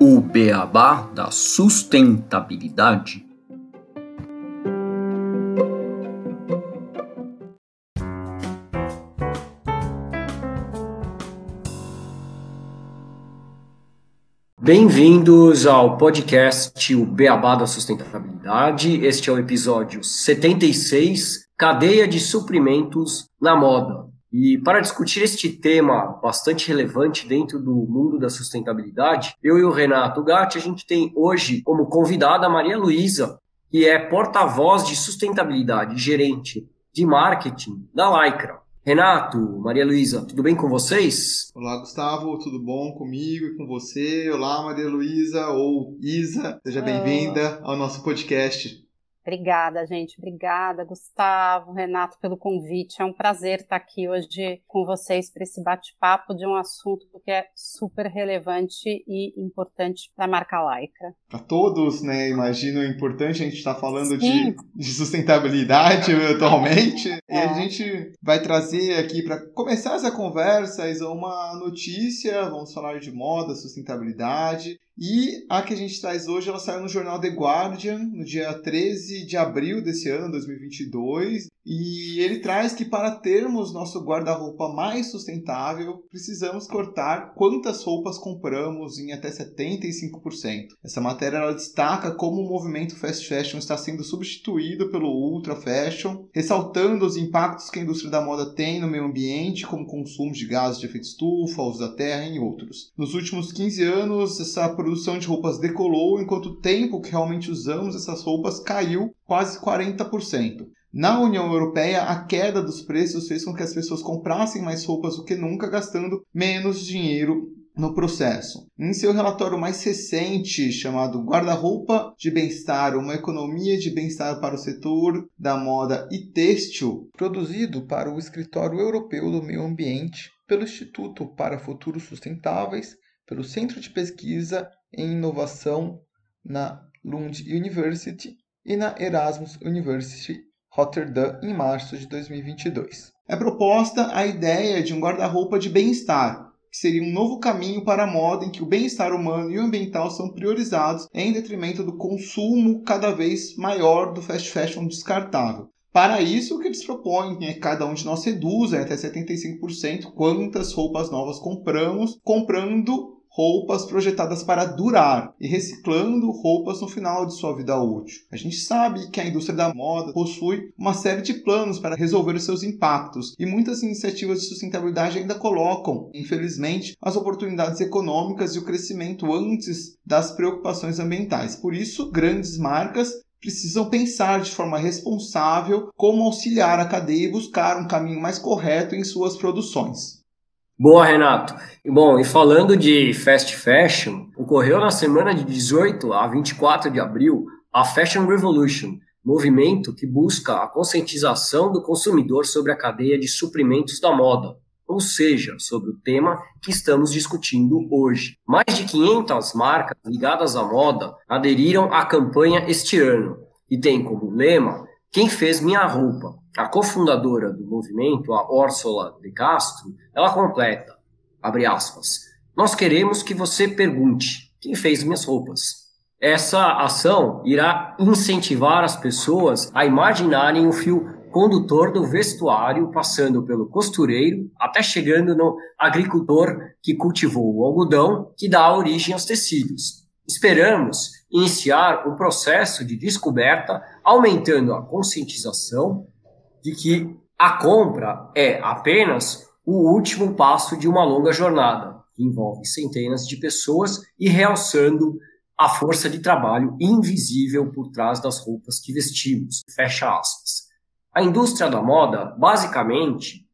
O beabá da sustentabilidade. Bem-vindos ao podcast O Beabá da Sustentabilidade. Este é o episódio 76, Cadeia de Suprimentos na Moda. E para discutir este tema bastante relevante dentro do mundo da sustentabilidade, eu e o Renato Gatti, a gente tem hoje como convidada a Maria Luísa, que é porta-voz de sustentabilidade, gerente de marketing da Lycra. Renato, Maria Luísa, tudo bem com vocês? Olá, Gustavo, tudo bom comigo e com você? Olá, Maria Luísa ou Isa, seja bem-vinda ao nosso podcast. Obrigada, gente. Obrigada, Gustavo, Renato, pelo convite. É um prazer estar aqui hoje com vocês para esse bate-papo de um assunto que é super relevante e importante para a marca Laika. Para todos, né? Imagino importante a gente estar tá falando de, de, sustentabilidade atualmente. É. E a gente vai trazer aqui para começar essa conversa uma notícia. Vamos falar de moda, sustentabilidade. E a que a gente traz hoje, ela saiu no jornal The Guardian, no dia 13 de abril desse ano, 2022. E ele traz que para termos nosso guarda-roupa mais sustentável, precisamos cortar quantas roupas compramos em até 75%. Essa matéria ela destaca como o movimento fast fashion está sendo substituído pelo ultra fashion, ressaltando os impactos que a indústria da moda tem no meio ambiente, como consumo de gases de efeito estufa, uso da terra e outros. Nos últimos 15 anos, essa produção de roupas decolou, enquanto o tempo que realmente usamos essas roupas caiu quase 40%. Na União Europeia, a queda dos preços fez com que as pessoas comprassem mais roupas do que nunca, gastando menos dinheiro no processo. Em seu relatório mais recente, chamado Guarda-roupa de Bem-Estar, uma economia de bem-estar para o setor da moda e têxtil, produzido para o Escritório Europeu do Meio Ambiente pelo Instituto para Futuros Sustentáveis, pelo Centro de Pesquisa em Inovação na Lund University e na Erasmus University Rotterdam em março de 2022. É proposta a ideia de um guarda-roupa de bem-estar, que seria um novo caminho para a moda em que o bem-estar humano e o ambiental são priorizados em detrimento do consumo cada vez maior do fast fashion descartável. Para isso, o que eles propõem é que cada um de nós reduza até 75% quantas roupas novas compramos, comprando roupas projetadas para durar e reciclando roupas no final de sua vida útil. A gente sabe que a indústria da moda possui uma série de planos para resolver os seus impactos e muitas iniciativas de sustentabilidade ainda colocam, infelizmente, as oportunidades econômicas e o crescimento antes das preocupações ambientais. Por isso, grandes marcas precisam pensar de forma responsável como auxiliar a cadeia e buscar um caminho mais correto em suas produções. Boa, Renato. Bom, e falando de fast fashion, ocorreu na semana de 18 a 24 de abril a Fashion Revolution, movimento que busca a conscientização do consumidor sobre a cadeia de suprimentos da moda, ou seja, sobre o tema que estamos discutindo hoje. Mais de 500 marcas ligadas à moda aderiram à campanha este ano e tem como lema quem fez minha roupa? A cofundadora do movimento, a Orsola de Castro, ela completa, abre aspas, nós queremos que você pergunte, quem fez minhas roupas? Essa ação irá incentivar as pessoas a imaginarem o fio condutor do vestuário, passando pelo costureiro, até chegando no agricultor que cultivou o algodão, que dá origem aos tecidos. Esperamos iniciar o processo de descoberta, aumentando a conscientização de que a compra é apenas o último passo de uma longa jornada, que envolve centenas de pessoas e realçando a força de trabalho invisível por trás das roupas que vestimos. Fecha aspas. A indústria da moda, basicamente,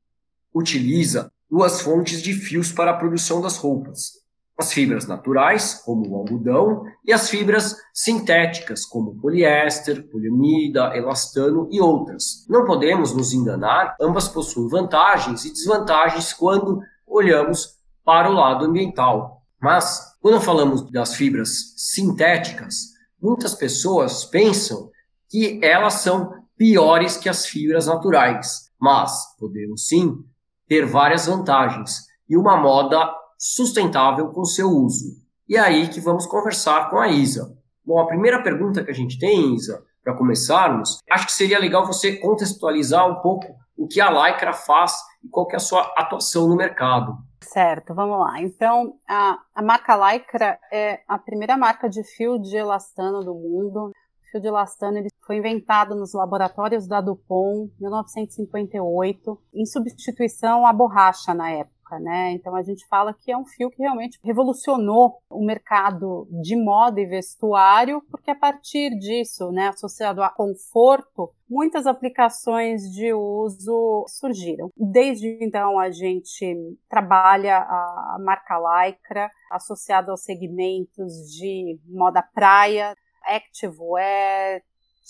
utiliza duas fontes de fios para a produção das roupas: as fibras naturais, como o algodão, e as fibras sintéticas, como poliéster, poliamida, elastano e outras. Não podemos nos enganar, ambas possuem vantagens e desvantagens quando olhamos para o lado ambiental. Mas, quando falamos das fibras sintéticas, muitas pessoas pensam que elas são piores que as fibras naturais. Mas podemos sim ter várias vantagens e uma moda sustentável com seu uso. E é aí que vamos conversar com a Isa. Bom, a primeira pergunta que a gente tem, Isa, para começarmos, acho que seria legal você contextualizar um pouco o que a Lycra faz e qual que é a sua atuação no mercado. Certo, vamos lá. Então, a, a marca Lycra é a primeira marca de fio de elastano do mundo. O fio de elastano ele foi inventado nos laboratórios da Dupont em 1958, em substituição à borracha na época época, né? Então a gente fala que é um fio que realmente revolucionou o mercado de moda e vestuário, porque a partir disso, né, associado a conforto, muitas aplicações de uso surgiram. Desde então a gente trabalha a marca Lycra associada aos segmentos de moda praia, activewear,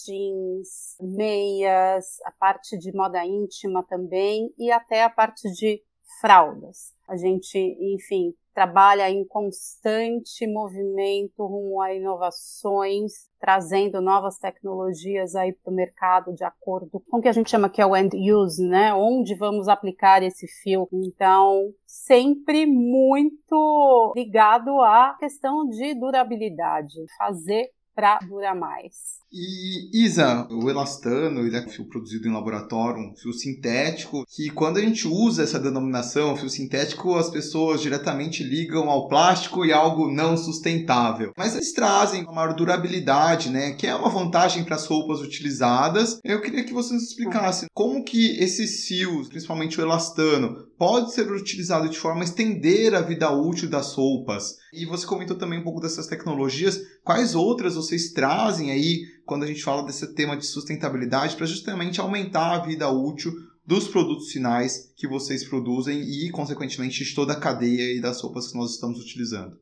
jeans, meias, a parte de moda íntima também e até a parte de fraldas. A gente, enfim, trabalha em constante movimento rumo a inovações, trazendo novas tecnologias aí para o mercado de acordo com o que a gente chama que é o end use, né? Onde vamos aplicar esse fio. Então, sempre muito ligado à questão de durabilidade, fazer para durar mais. E Isa, o elastano, ele é um fio produzido em laboratório, um fio sintético, que quando a gente usa essa denominação, fio sintético, as pessoas diretamente ligam ao plástico e algo não sustentável. Mas eles trazem uma maior durabilidade, né, que é uma vantagem para as roupas utilizadas. Eu queria que você nos explicasse como que esses fios, principalmente o elastano, pode ser utilizado de forma a estender a vida útil das roupas. E você comentou também um pouco dessas tecnologias. Quais outras vocês trazem aí quando a gente fala desse tema de sustentabilidade para justamente aumentar a vida útil dos produtos finais que vocês produzem e, consequentemente, de toda a cadeia e das roupas que nós estamos utilizando.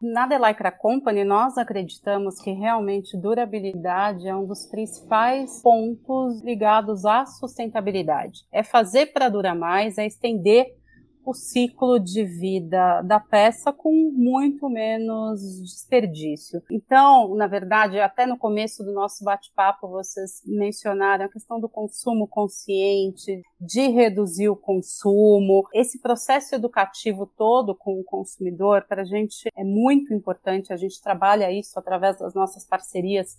Na The Lycra Company, nós acreditamos que realmente durabilidade é um dos principais pontos ligados à sustentabilidade. É fazer para durar mais, é estender o ciclo de vida da peça com muito menos desperdício. Então, na verdade, até no começo do nosso bate-papo, vocês mencionaram a questão do consumo consciente, de reduzir o consumo. Esse processo educativo todo com o consumidor, para a gente é muito importante. A gente trabalha isso através das nossas parcerias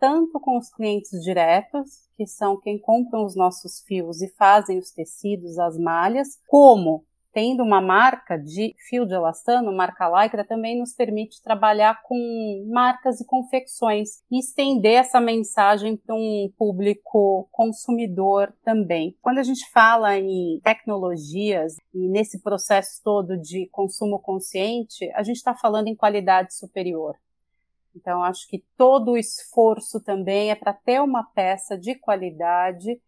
tanto com os clientes diretos, que são quem compram os nossos fios e fazem os tecidos, as malhas, como tendo uma marca de fio de elastano, marca Lycra, também nos permite trabalhar com marcas e confecções e estender essa mensagem para um público consumidor também. Quando a gente fala em tecnologias e nesse processo todo de consumo consciente, a gente está falando em qualidade superior. Então, acho que todo o esforço também é para ter uma peça de qualidade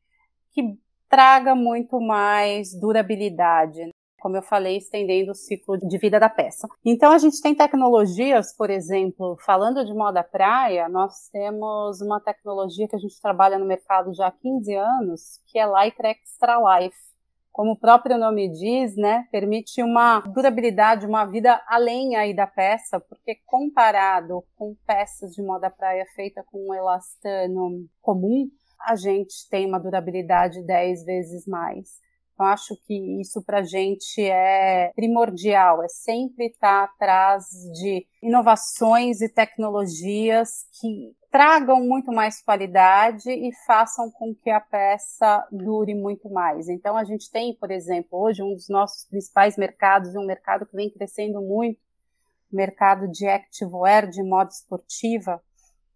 que traga muito mais durabilidade como eu falei, estendendo o ciclo de vida da peça. Então a gente tem tecnologias, por exemplo, falando de moda praia, nós temos uma tecnologia que a gente trabalha no mercado já há 15 anos, que é Lycra Extra Life. Como o próprio nome diz, né, permite uma durabilidade, uma vida além aí da peça, porque comparado com peças de moda praia feita com um elastano comum, a gente tem uma durabilidade 10 vezes mais. Eu acho que isso para a gente é primordial, é sempre estar tá atrás de inovações e tecnologias que tragam muito mais qualidade e façam com que a peça dure muito mais. Então a gente tem, por exemplo, hoje um dos nossos principais mercados, um mercado que vem crescendo muito, mercado de activewear, de moda esportiva.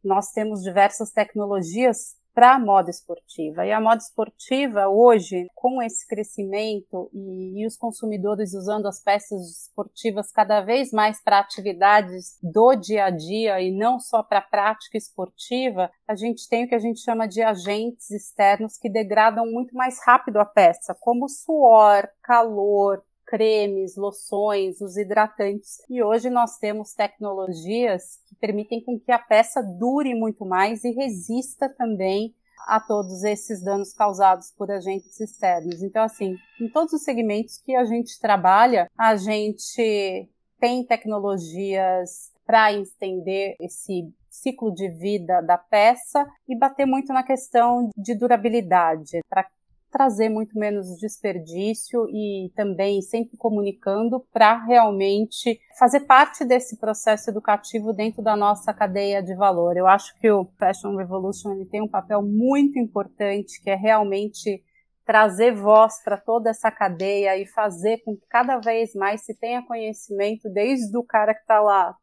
Nós temos diversas tecnologias para a moda esportiva. E a moda esportiva, hoje, com esse crescimento e, e, os consumidores usando as peças esportivas cada vez mais para atividades do dia a dia e não só para prática esportiva, a gente tem o que a gente chama de agentes externos que degradam muito mais rápido a peça, como suor, calor, cremes, loções, os hidratantes. E hoje nós temos tecnologias que permitem com que a peça dure muito mais e resista também a todos esses danos causados por agentes externos. Então, assim, em todos os segmentos que a gente trabalha, a gente tem tecnologias para estender esse ciclo de vida da peça e bater muito na questão de durabilidade, para trazer muito menos desperdício e também sempre comunicando para realmente fazer parte desse processo educativo dentro da nossa cadeia de valor. Eu acho que o Fashion Revolution ele tem um papel muito importante que é realmente trazer voz para toda essa cadeia e fazer com que cada vez mais se tenha conhecimento desde o cara que está lá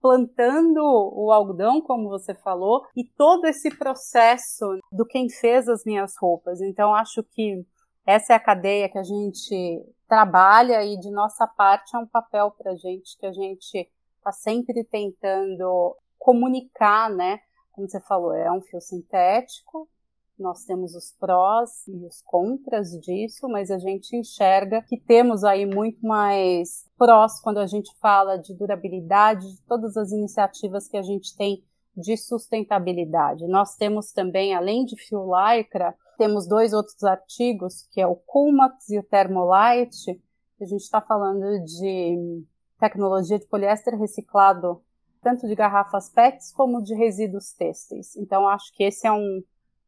plantando o algodão, como você falou, e todo esse processo do quem fez as minhas roupas. Então, acho que essa é a cadeia que a gente trabalha e de nossa parte é um papel para a gente que a gente está sempre tentando comunicar, né? Como você falou, é um fio sintético, nós temos os prós e os contras disso, mas a gente enxerga que temos aí muito mais prós quando a gente fala de durabilidade, de todas as iniciativas que a gente tem de sustentabilidade. Nós temos também, além de fio lycra, temos dois outros artigos, que é o Coolmax e o Thermolite, a gente está falando de tecnologia de poliéster reciclado, tanto de garrafas PETs como de resíduos têxteis. Então, acho que esse é um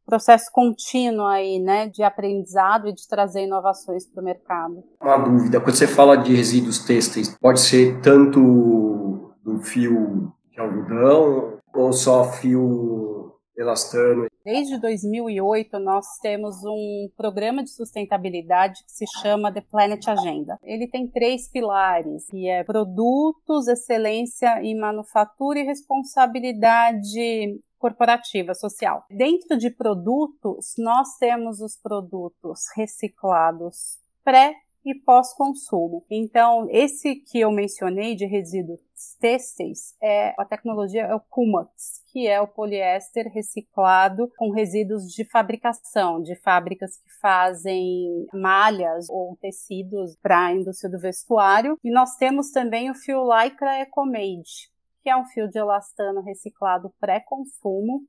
processo contínuo aí, né, de aprendizado e de trazer inovações para o mercado. Uma dúvida, quando você fala de resíduos têxteis, pode ser tanto do fio de algodão ou só fio elastano? Desde 2008, nós temos um programa de sustentabilidade que se chama The Planet Agenda. Ele tem três pilares, que é produtos, excelência em manufatura e responsabilidade corporativa, social. Dentro de produtos, nós temos os produtos reciclados pré e pós-consumo. Então, esse que eu mencionei de resíduos têxteis é a tecnologia é o Cumax, que é o poliéster reciclado com resíduos de fabricação, de fábricas que fazem malhas ou tecidos para a indústria do vestuário. E nós temos também o fio Lycra EcoMade, que é um fio de elastano reciclado pré-consumo,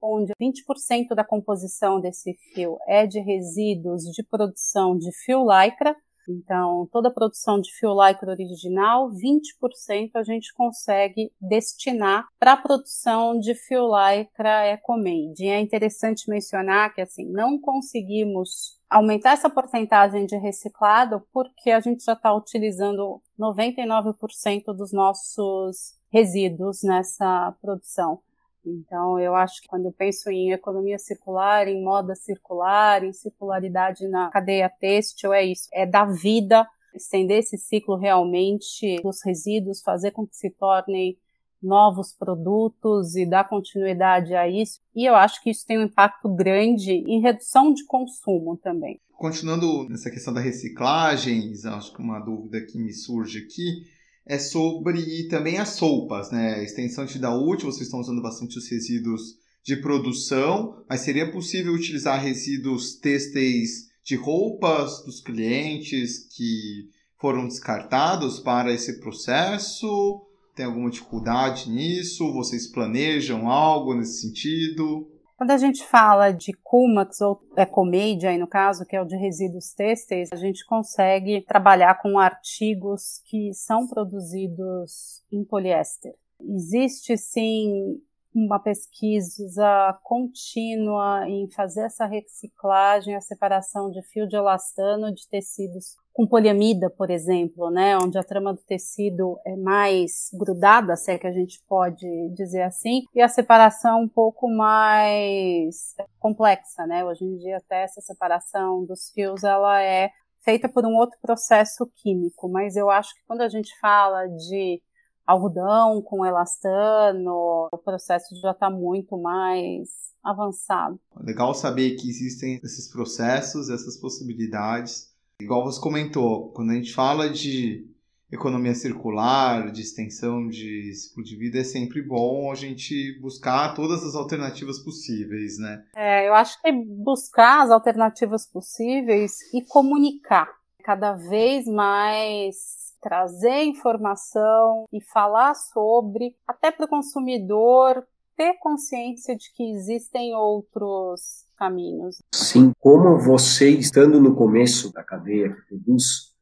onde 20% da composição desse fio é de resíduos de produção de fio lycra. Então, toda a produção de fio lycra original, 20% a gente consegue destinar para a produção de fio lycra EcoMade. E é interessante mencionar que, assim, não conseguimos aumentar essa porcentagem de reciclado porque a gente já está utilizando 99% dos nossos resíduos nessa produção. Então, eu acho que quando eu penso em economia circular, em moda circular, em circularidade na cadeia têxtil, é isso, é dar vida, estender esse ciclo realmente dos resíduos, fazer com que se tornem novos produtos e dar continuidade a isso. E eu acho que isso tem um impacto grande em redução de consumo também. Continuando nessa questão da reciclagem, acho que uma dúvida que me surge aqui é sobre também as sopas, né? A extensão de da útil, vocês estão usando bastante os resíduos de produção, mas seria possível utilizar resíduos têxteis de roupas dos clientes que foram descartados para esse processo? Tem alguma dificuldade nisso? Vocês planejam algo nesse sentido? Quando a gente fala de Cumax ou Ecomedia, aí no caso, que é o de resíduos têxteis, a gente consegue trabalhar com artigos que são produzidos em poliéster. Existe sim uma pesquisa contínua em fazer essa reciclagem, a separação de fio de elastano de tecidos com poliamida, por exemplo, né, onde a trama do tecido é mais grudada, se é que a gente pode dizer assim, e a separação um pouco mais complexa, né? Hoje em dia até essa separação dos fios ela é feita por um outro processo químico, mas eu acho que quando a gente fala de algodão com elastano, o processo já está muito mais avançado. Legal saber que existem esses processos, essas possibilidades. Igual você comentou, quando a gente fala de economia circular, de extensão de ciclo de vida, é sempre bom a gente buscar todas as alternativas possíveis, né? É, eu acho que buscar as alternativas possíveis e comunicar cada vez mais trazer informação e falar sobre, até para o consumidor ter consciência de que existem outros caminhos. Sim, como você estando no começo da cadeia que produz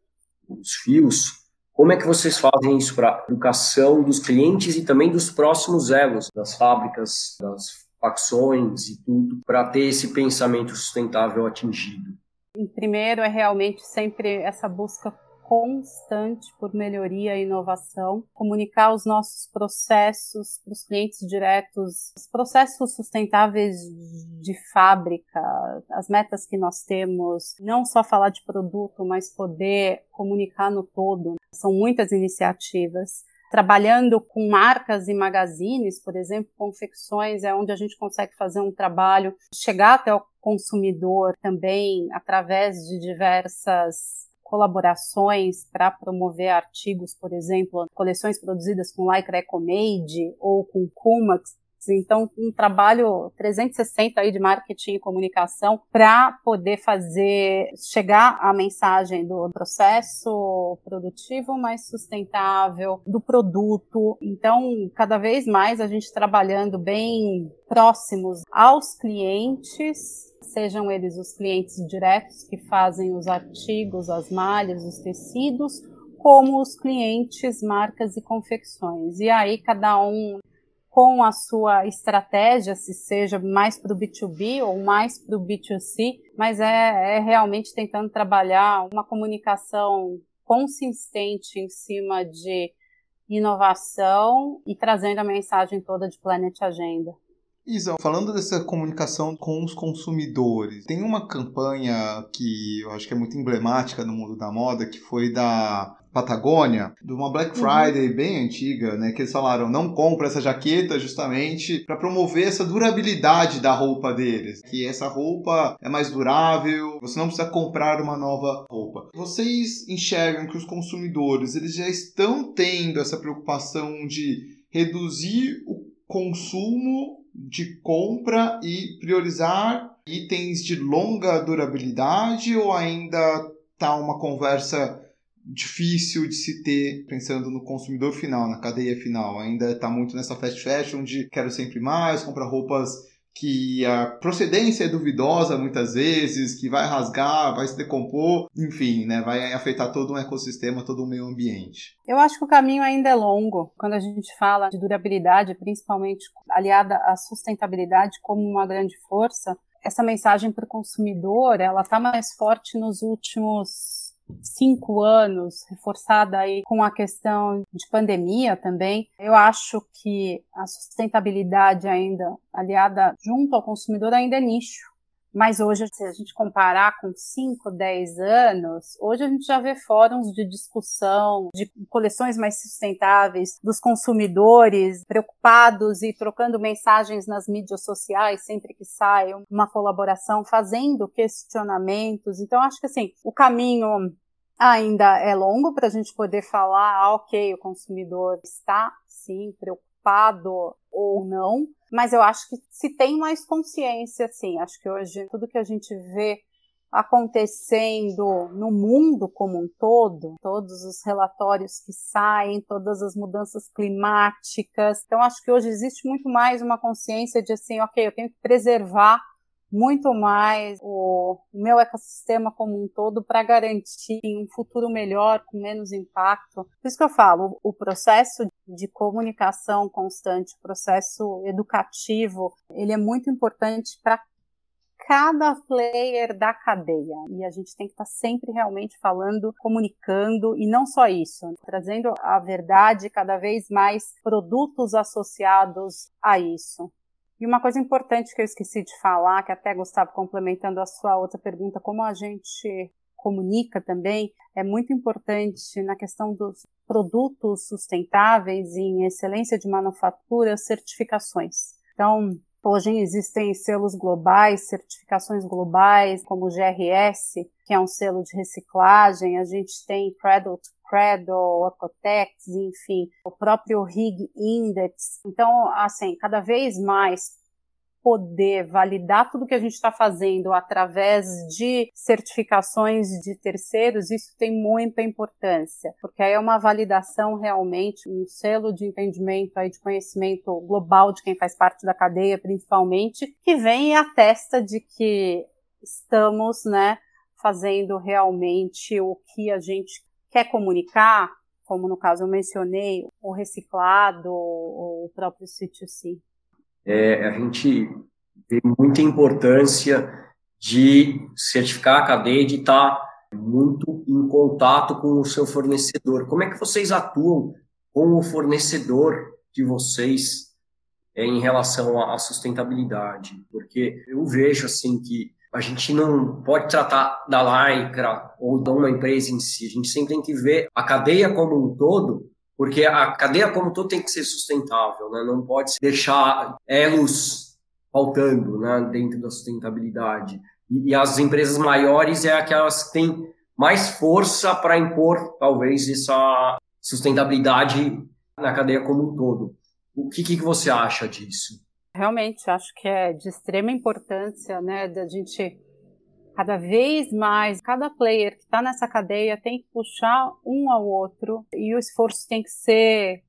os fios, como é que vocês fazem isso para a educação dos clientes e também dos próximos elos, das fábricas, das facções e tudo, para ter esse pensamento sustentável atingido? Em primeiro é realmente sempre essa busca constante por melhoria e inovação, comunicar os nossos processos para os clientes diretos, os processos sustentáveis de fábrica, as metas que nós temos, não só falar de produto, mas poder comunicar no todo. São muitas iniciativas trabalhando com marcas e magazines, por exemplo, confecções, é onde a gente consegue fazer um trabalho, chegar até o consumidor também através de diversas colaborações para promover artigos, por exemplo, coleções produzidas com Lycra EcoMade ou com Kumax, então, um trabalho 360 aí de marketing e comunicação para poder fazer chegar a mensagem do processo produtivo mais sustentável, do produto. Então, cada vez mais a gente trabalhando bem próximos aos clientes sejam eles os clientes diretos que fazem os artigos, as malhas, os tecidos, como os clientes, marcas e confecções. E aí cada um com a sua estratégia, se seja mais para o B2B ou mais para o B2C, mas é, é realmente tentando trabalhar uma comunicação consistente em cima de inovação e trazendo a mensagem toda de Planet Agenda. Isa, falando dessa comunicação com os consumidores, tem uma campanha que eu acho que é muito emblemática no mundo da moda, que foi da Patagônia, de uma Black uhum. Friday uhum. bem antiga, né? Que eles falaram, não compra essa jaqueta justamente para promover essa durabilidade da roupa deles. Que essa roupa é mais durável, você não precisa comprar uma nova roupa. Vocês enxergam que os consumidores, eles já estão tendo essa preocupação de reduzir o consumo de compra e priorizar itens de longa durabilidade ou ainda tá uma conversa difícil de se ter pensando no consumidor final, na cadeia final. Ainda está muito nessa fast fashion de quero sempre mais, comprar roupas que a procedência é duvidosa muitas vezes, que vai rasgar, vai se decompor, enfim, né, vai afetar todo um ecossistema, todo o meio ambiente. Eu acho que o caminho ainda é longo. Quando a gente fala de durabilidade, principalmente aliada à sustentabilidade como uma grande força, essa mensagem para o consumidor, ela está mais forte nos últimos cinco anos, reforçada aí com a questão de pandemia também, eu acho que a sustentabilidade ainda aliada junto ao consumidor ainda é nicho. Mas hoje, se a gente comparar com 5, 10 anos, hoje a gente já vê fóruns de discussão, de coleções mais sustentáveis, dos consumidores preocupados e trocando mensagens nas mídias sociais sempre que sai uma colaboração, fazendo questionamentos. Então, acho que assim, o caminho ainda é longo para a gente poder falar, ah, ok, o consumidor está sim preocupado ou não, mas eu acho que se tem mais consciência, sim, acho que hoje tudo que a gente vê acontecendo no mundo como um todo, todos os relatórios que saem, todas as mudanças climáticas. Então, acho que hoje existe muito mais uma consciência de assim, ok, eu tenho que preservar muito mais o meu ecossistema como um todo para garantir um futuro melhor, com menos impacto. Por isso que eu falo, o processo de comunicação constante, o processo educativo, ele é muito importante para cada player da cadeia. E a gente tem que estar tá sempre realmente falando, comunicando, e não só isso, trazendo a verdade, cada vez mais produtos associados a isso. E uma coisa importante que eu esqueci de falar, que até Gustavo complementando a sua outra pergunta, como a gente comunica também, é muito importante na questão dos produtos sustentáveis e em excelência de manufatura, certificações. Então, hoje existem selos globais, certificações globais, como o GRS, que é um selo de reciclagem, a gente tem Cradle to Cradle, Ecotex, enfim, o próprio RIG Index. Então, assim, cada vez mais poder validar tudo que a gente está fazendo através de certificações de terceiros, isso tem muita importância, porque aí é uma validação realmente, um selo de entendimento aí de conhecimento global de quem faz parte da cadeia, principalmente, que vem e atesta de que estamos, né, fazendo realmente o que a gente quer comunicar, como no caso eu mencionei, o reciclado, o próprio C2C. É, a gente vê muita importância de certificar a cadeia, de estar muito em contato com o seu fornecedor. Como é que vocês atuam com o fornecedor de vocês é, em relação à sustentabilidade? Porque eu vejo assim que a gente não pode tratar da Lycra ou de uma empresa em si, a gente sempre tem que ver a cadeia como um todo, porque a cadeia como um todo tem que ser sustentável, né? não pode deixar elos faltando né, dentro da sustentabilidade. E, e as empresas maiores é aquelas que têm mais força para impor, talvez, essa sustentabilidade na cadeia como um todo. O que, que você acha disso? Realmente, acho que é de extrema importância, né, da gente cada vez mais, cada player que está nessa cadeia tem que puxar um ao outro e o esforço tem que ser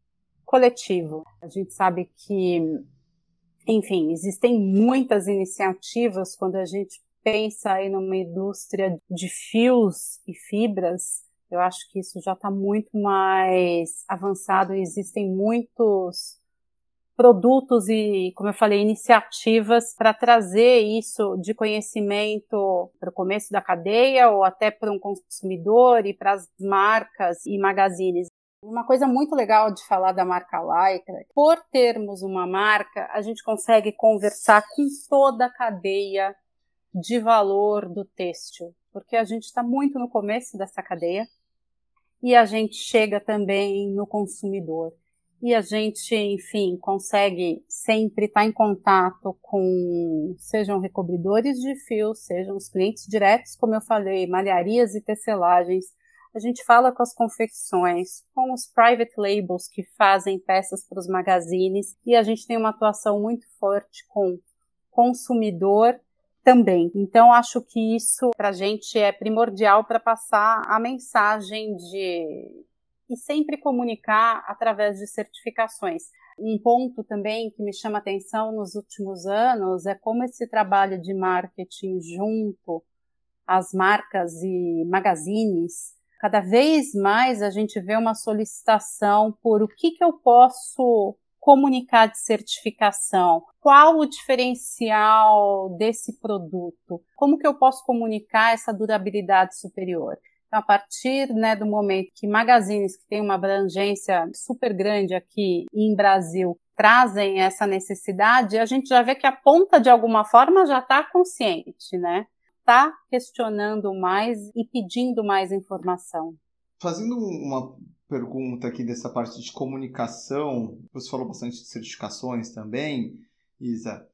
coletivo. A gente sabe que, enfim, existem muitas iniciativas quando a gente pensa aí numa indústria de fios e fibras, eu acho que isso já está muito mais avançado. Existem muitos produtos e, como eu falei, iniciativas para trazer isso de conhecimento para o começo da cadeia ou até para um consumidor e para as marcas e magazines. Uma coisa muito legal de falar da marca Lycra, por termos uma marca, a gente consegue conversar com toda a cadeia de valor do têxtil, porque a gente está muito no começo dessa cadeia e a gente chega também no consumidor. E a gente, enfim, consegue sempre estar em contato com, sejam recobridores de fio, sejam os clientes diretos, como eu falei, malharias e tecelagens. A gente fala com as confecções, com os private labels que fazem peças para os magazines, e a gente tem uma atuação muito forte com consumidor também. Então, acho que isso para a gente é primordial para passar a mensagem de. E sempre comunicar através de certificações. Um ponto também que me chama atenção nos últimos anos é como esse trabalho de marketing junto às marcas e magazines, cada vez mais a gente vê uma solicitação por o que, que eu posso comunicar de certificação? Qual o diferencial desse produto? Como que eu posso comunicar essa durabilidade superior? Então, a partir né, do momento que magazines que têm uma abrangência super grande aqui em Brasil trazem essa necessidade, a gente já vê que a ponta de alguma forma já está consciente, né? Está questionando mais e pedindo mais informação. Fazendo uma pergunta aqui dessa parte de comunicação. Você falou bastante de certificações também, Isa.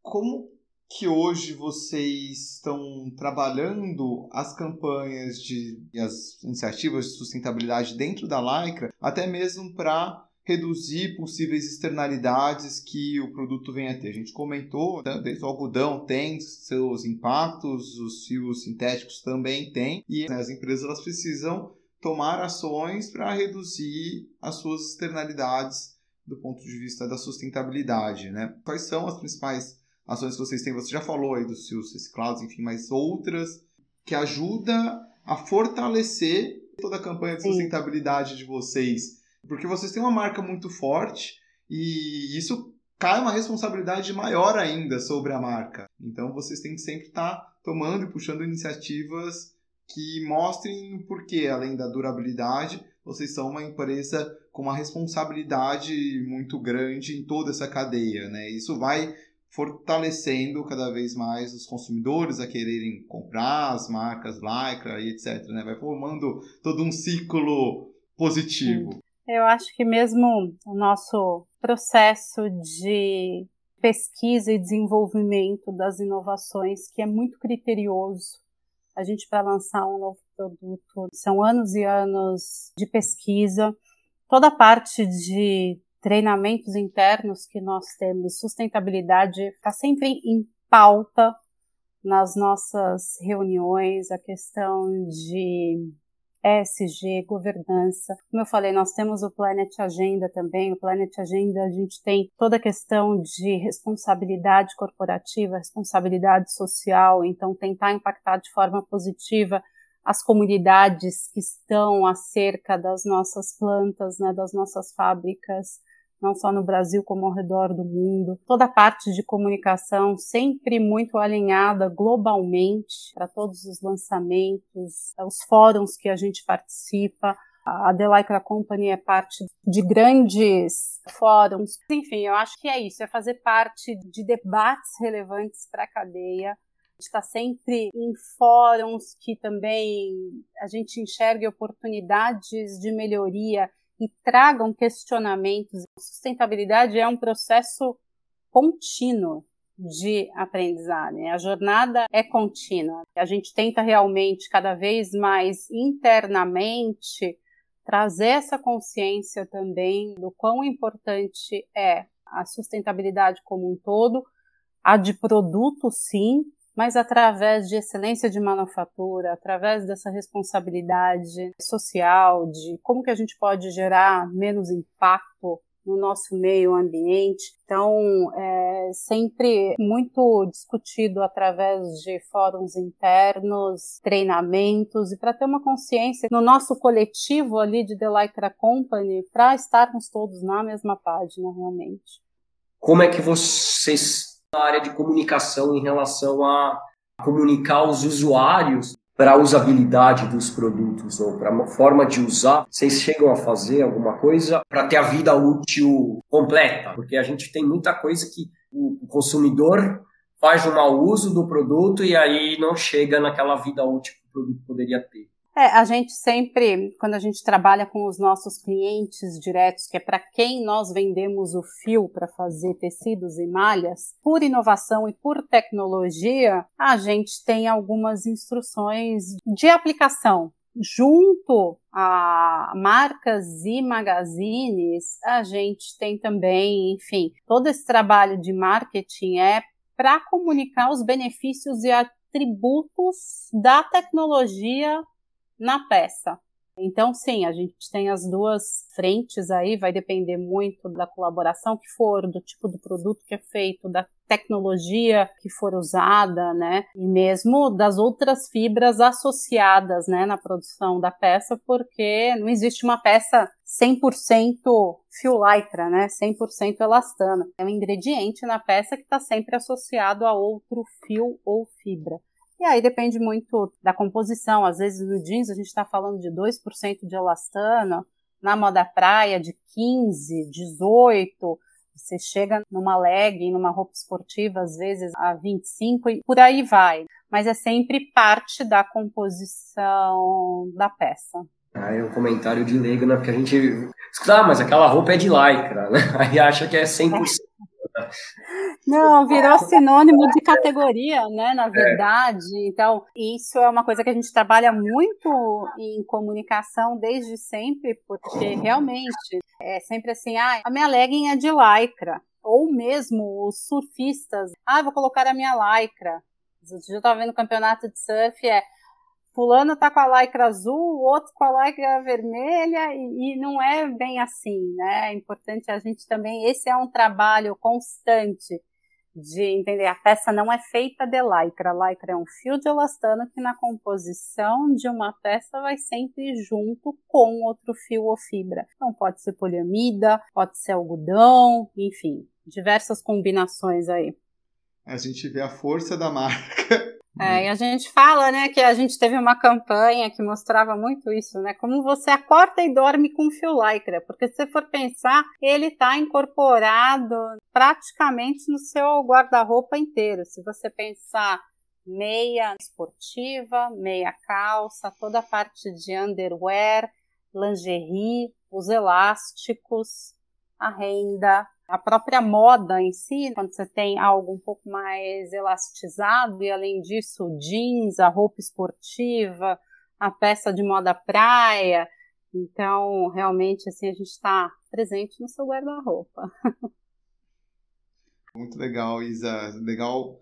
Como que hoje vocês estão trabalhando as campanhas de as iniciativas de sustentabilidade dentro da Lycra, até mesmo para reduzir possíveis externalidades que o produto venha a ter. A gente comentou, né, desde o algodão tem seus impactos, os fios sintéticos também têm, e né, as empresas elas precisam tomar ações para reduzir as suas externalidades do ponto de vista da sustentabilidade, né? Quais são as principais ações que vocês têm? Você já falou aí dos seus reciclados, enfim, mas outras que ajuda a fortalecer toda a campanha de sustentabilidade de vocês, porque vocês têm uma marca muito forte e isso cai uma responsabilidade maior ainda sobre a marca. Então vocês têm que sempre estar tá tomando e puxando iniciativas que mostrem o porquê, além da durabilidade, vocês são uma empresa com uma responsabilidade muito grande em toda essa cadeia, né? Isso vai fortalecendo cada vez mais os consumidores a quererem comprar as marcas Lycra e etc, né? Vai formando todo um ciclo positivo. Eu acho que mesmo o nosso processo de pesquisa e desenvolvimento das inovações, que é muito criterioso, a gente para lançar um novo produto. São anos e anos de pesquisa, toda a parte de treinamentos internos que nós temos, sustentabilidade está sempre em pauta nas nossas reuniões, a questão de ESG, governança. Como eu falei, nós temos o Planet Agenda também. O Planet Agenda a gente tem toda a questão de responsabilidade corporativa, responsabilidade social, então tentar impactar de forma positiva as comunidades que estão acerca das nossas plantas, né, das nossas fábricas, não só no Brasil como ao redor do mundo. Toda a parte de comunicação sempre muito alinhada globalmente para todos os lançamentos, os fóruns que a gente participa. A The Lycra Company é parte de grandes fóruns. Enfim, eu acho que é isso, é fazer parte de debates relevantes para a cadeia, está sempre em fóruns que também a gente enxergue oportunidades de melhoria e tragam questionamentos. Sustentabilidade é um processo contínuo de aprendizagem. A jornada é contínua. A gente tenta realmente cada vez mais internamente trazer essa consciência também do quão importante é a sustentabilidade como um todo, a de produto sim, mas através de excelência de manufatura, através dessa responsabilidade social, de como que a gente pode gerar menos impacto no nosso meio ambiente. Então, é sempre muito discutido através de fóruns internos, treinamentos e para ter uma consciência no nosso coletivo ali de The Lycra Company, para estarmos todos na mesma página realmente. Como é que vocês na área de comunicação em relação a comunicar os usuários para a usabilidade dos produtos ou para uma forma de usar, vocês chegam a fazer alguma coisa para ter a vida útil completa? Porque a gente tem muita coisa que o consumidor faz um mau uso do produto e aí não chega naquela vida útil que o produto poderia ter. É, a gente sempre, quando a gente trabalha com os nossos clientes diretos, que é para quem nós vendemos o fio para fazer tecidos e malhas, por inovação e por tecnologia, a gente tem algumas instruções de aplicação. Junto a marcas e magazines, a gente tem também, enfim, todo esse trabalho de marketing é para comunicar os benefícios e atributos da tecnologia na peça. Então, sim, a gente tem as duas frentes aí, vai depender muito da colaboração que for, do tipo do produto que é feito, da tecnologia que for usada, né? E mesmo das outras fibras associadas, né, na produção da peça, porque não existe uma peça 100% fio lycra, né? 100% elastana. É um ingrediente na peça que está sempre associado a outro fio ou fibra. E aí depende muito da composição. Às vezes no jeans a gente está falando de 2% de elastano, na moda praia de 15, 18, você chega numa leg, numa roupa esportiva, às vezes a 25 e por aí vai. Mas é sempre parte da composição da peça. Ah, é um comentário de leigo, né? Porque a gente. Ah, mas aquela roupa é de lycra, né? Aí acha que é 100%. Não, virou sinônimo de categoria, né? Na é. verdade. É. Então, isso é uma coisa que a gente trabalha muito em comunicação desde sempre, porque realmente é sempre assim, ah, a minha legging é de lycra. Ou mesmo os surfistas, ah, vou colocar a minha lycra. Eu estava vendo o campeonato de surf, é fulano tá com a lycra azul, o outro com a lycra vermelha, e, e, não é bem assim, né? É importante a gente também, esse é um trabalho constante de entender, a peça não é feita de lycra, a lycra é um fio de elastano que na composição de uma peça vai sempre junto com outro fio ou fibra. Então pode ser poliamida, pode ser algodão, enfim, diversas combinações aí. A gente vê a força da marca é, e a gente fala, né, que a gente teve uma campanha que mostrava muito isso, né, como você acorda e dorme com fio lycra, porque se você for pensar, ele está incorporado praticamente no seu guarda-roupa inteiro. Se você pensar meia esportiva, meia calça, toda a parte de underwear, lingerie, os elásticos, a renda, a própria moda em si, quando você tem algo um pouco mais elastizado e além disso jeans, a roupa esportiva, a peça de moda praia, então realmente assim a gente está presente no seu guarda-roupa. Muito legal, Isa. Legal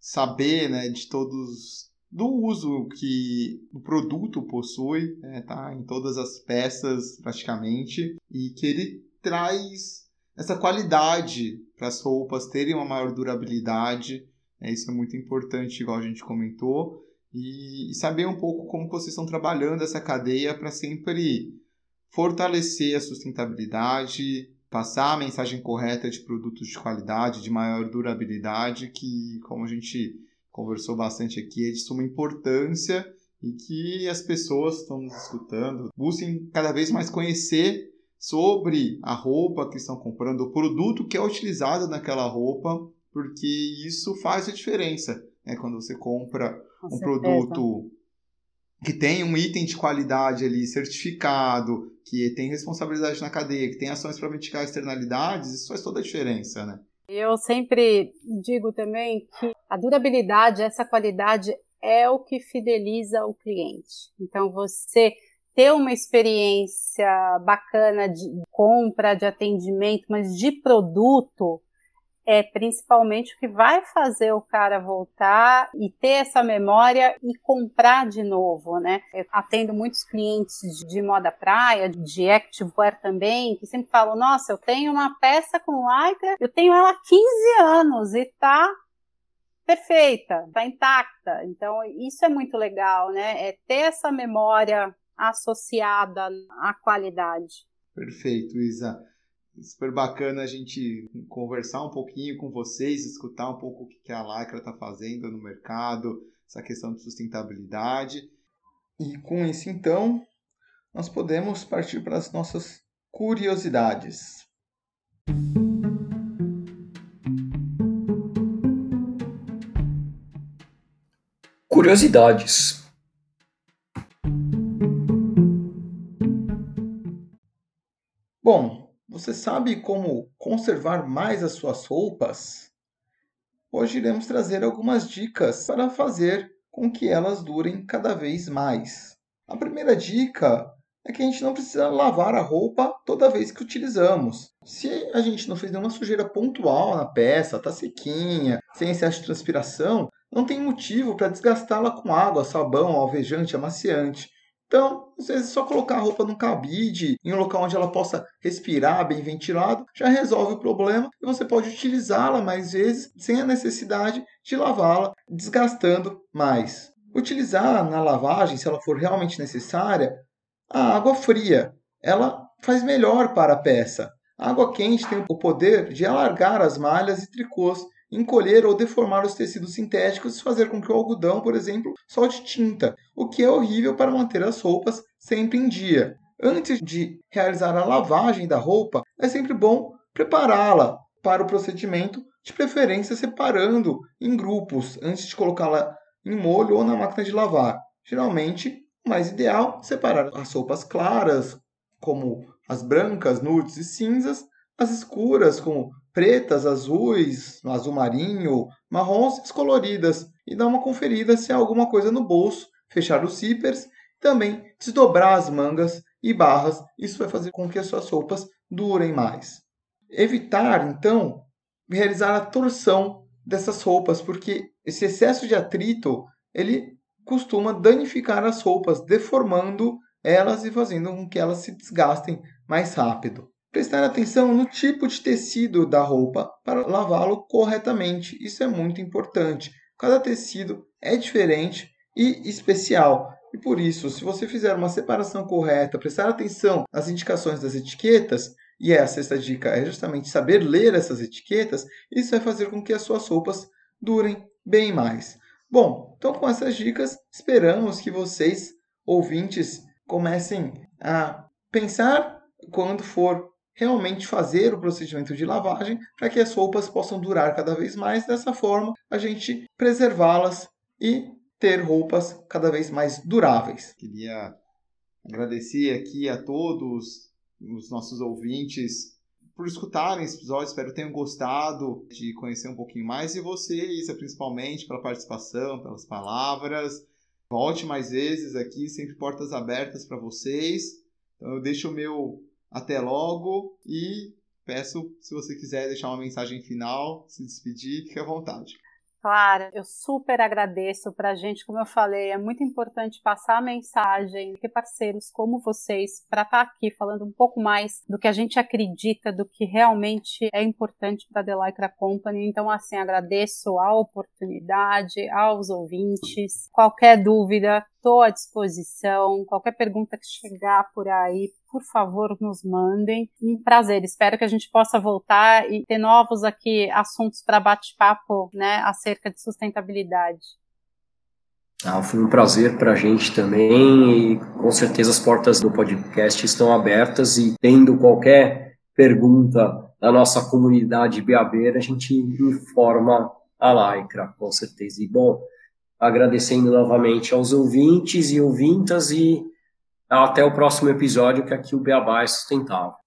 saber, né, de todos do uso que o produto possui, né, tá em todas as peças praticamente e que ele traz essa qualidade para as roupas terem uma maior durabilidade. É, isso é muito importante, igual a gente comentou. E, e saber um pouco como vocês estão trabalhando essa cadeia para sempre fortalecer a sustentabilidade, passar a mensagem correta de produtos de qualidade, de maior durabilidade, que, como a gente conversou bastante aqui, é de suma importância e que as pessoas que estão nos escutando busquem cada vez mais conhecer sobre a roupa que estão comprando, o produto que é utilizado naquela roupa, porque isso faz a diferença. Né? Quando você compra Com um certeza. produto que tem um item de qualidade ali certificado, que tem responsabilidade na cadeia, que tem ações para mitigar externalidades, isso faz toda a diferença, né? Eu sempre digo também que a durabilidade, essa qualidade é o que fideliza o cliente. Então você ter uma experiência bacana de compra, de atendimento, mas de produto, é principalmente o que vai fazer o cara voltar e ter essa memória e comprar de novo, né? Eu atendo muitos clientes de moda praia, de activewear também, que sempre falam: "Nossa, eu tenho uma peça com lycra, eu tenho ela há 15 anos e tá perfeita, tá intacta". Então, isso é muito legal, né? É ter essa memória associada à qualidade. Perfeito, Isa super bacana a gente conversar um pouquinho com vocês, escutar um pouco o que a Lycra está fazendo no mercado, essa questão de sustentabilidade. E com isso, então, nós podemos partir para as nossas curiosidades. Curiosidades. Você sabe como conservar mais as suas roupas? Hoje iremos trazer algumas dicas para fazer com que elas durem cada vez mais. A primeira dica é que a gente não precisa lavar a roupa toda vez que utilizamos. Se a gente não fez nenhuma sujeira pontual na peça, está sequinha, sem excesso de transpiração, não tem motivo para desgastá-la com água, sabão, alvejante, amaciante. Então, às vezes, só colocar a roupa num cabide, em um local onde ela possa respirar, bem ventilado, já resolve o problema e você pode utilizá-la mais vezes sem a necessidade de lavá-la, desgastando mais. Utilizar na lavagem, se ela for realmente necessária, a água fria. Ela faz melhor para a peça. A água quente tem o poder de alargar as malhas e tricôs encolher ou deformar os tecidos sintéticos e fazer com que o algodão, por exemplo, solte tinta, o que é horrível para manter as roupas sempre em dia. Antes de realizar a lavagem da roupa, é sempre bom prepará-la para o procedimento, de preferência separando em grupos antes de colocá-la em molho ou na máquina de lavar. Geralmente, o mais ideal é separar as roupas claras, como as brancas, nudes e cinzas, as escuras, como pretas, azuis, azul marinho, marrons descoloridas e dar uma conferida se há alguma coisa no bolso, fechar os zippers, também desdobrar as mangas e barras. Isso vai fazer com que as suas roupas durem mais. Evitar, então, realizar a torção dessas roupas, porque esse excesso de atrito ele costuma danificar as roupas, deformando elas e fazendo com que elas se desgastem mais rápido. Prestar atenção no tipo de tecido da roupa para lavá-lo corretamente. Isso é muito importante. Cada tecido é diferente e especial. E por isso, se você fizer uma separação correta, prestar atenção nas indicações das etiquetas, e a sexta dica é justamente saber ler essas etiquetas, isso vai fazer com que as suas roupas durem bem mais. Bom, então com essas dicas, esperamos que vocês, ouvintes, comecem a pensar quando for realmente fazer o procedimento de lavagem para que as roupas possam durar cada vez mais. Dessa forma, a gente preservá-las e ter roupas cada vez mais duráveis. Queria agradecer aqui a todos os nossos ouvintes por escutarem esse episódio. Espero que tenham gostado de conhecer um pouquinho mais. E você, Isa, principalmente, pela participação, pelas palavras. Volte mais vezes aqui, sempre portas abertas para vocês. Então, eu deixo o meu até logo e peço, se você quiser deixar uma mensagem final, se despedir, fique à vontade. Clara, eu super agradeço para a gente, como eu falei, é muito importante passar a mensagem, ter parceiros como vocês para estar tá aqui falando um pouco mais do que a gente acredita, do que realmente é importante para a The Lycra Company. Então, assim, agradeço a oportunidade, aos ouvintes. Qualquer dúvida, estou à disposição. Qualquer pergunta que chegar por aí, por favor, nos mandem. Um prazer. Espero que a gente possa voltar e ter novos aqui assuntos para bate-papo, né, acerca de sustentabilidade. Ah, foi um prazer para a gente também e com certeza as portas do podcast estão abertas e tendo qualquer pergunta da nossa comunidade beabeira, a gente informa a Lycra, com certeza. E bom, agradecendo novamente aos ouvintes e ouvintas e até o próximo episódio, que aqui o Beabá é sustentável.